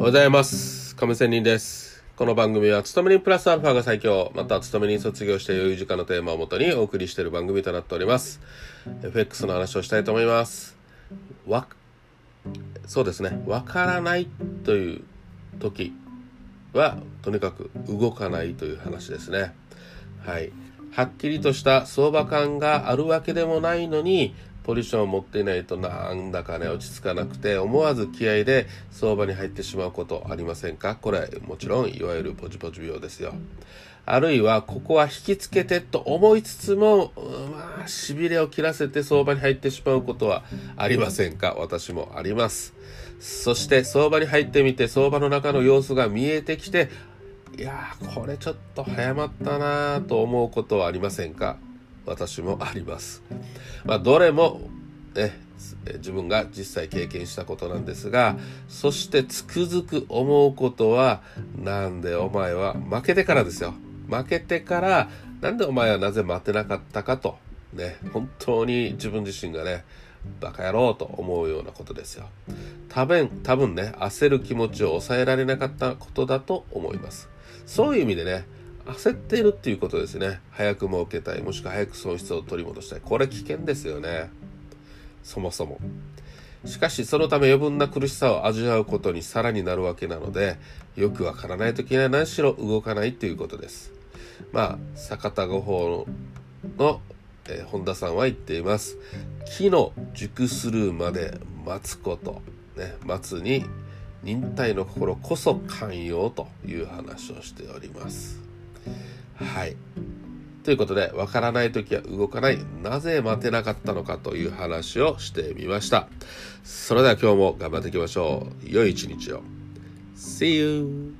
おはようございます。亀仙人です。この番組は、勤め人プラスアルファが最強、また勤め人卒業して余裕時間のテーマをもとにお送りしている番組となっております。FX の話をしたいと思います。わ、そうですね。わからないという時は、とにかく動かないという話ですね。はい。はっきりとした相場感があるわけでもないのに、ポジションを持っていないとなんだかね落ち着かなくて思わず気合で相場に入ってしまうことありませんか？これもちろんいわゆるポジポジ病ですよ。あるいはここは引きつけてと思いつつもうんまあしびれを切らせて相場に入ってしまうことはありませんか？私もあります。そして相場に入ってみて相場の中の様子が見えてきていやーこれちょっと早まったなーと思うことはありませんか？私もあります。まあ、どれも、ね、自分が実際経験したことなんですが、そしてつくづく思うことは、なんでお前は負けてからですよ。負けてから、なんでお前はなぜ待てなかったかと、ね、本当に自分自身がね、バカ野郎と思うようなことですよ。多分、多分ね、焦る気持ちを抑えられなかったことだと思います。そういう意味でね、焦っているっていうことですね。早く儲けたい、もしくは早く損失を取り戻したい。これ危険ですよね。そもそも。しかし、そのため余分な苦しさを味わうことにさらになるわけなので、よくわからない時には何しろ動かないということです。まあ、坂田五法の、えー本田さんは言っています。木の熟するまで待つこと。ね、待つに忍耐の心こそ寛容という話をしております。はい。ということで、わからない時は動かない、なぜ待てなかったのかという話をしてみました。それでは今日も頑張っていきましょう。良い一日を。See you!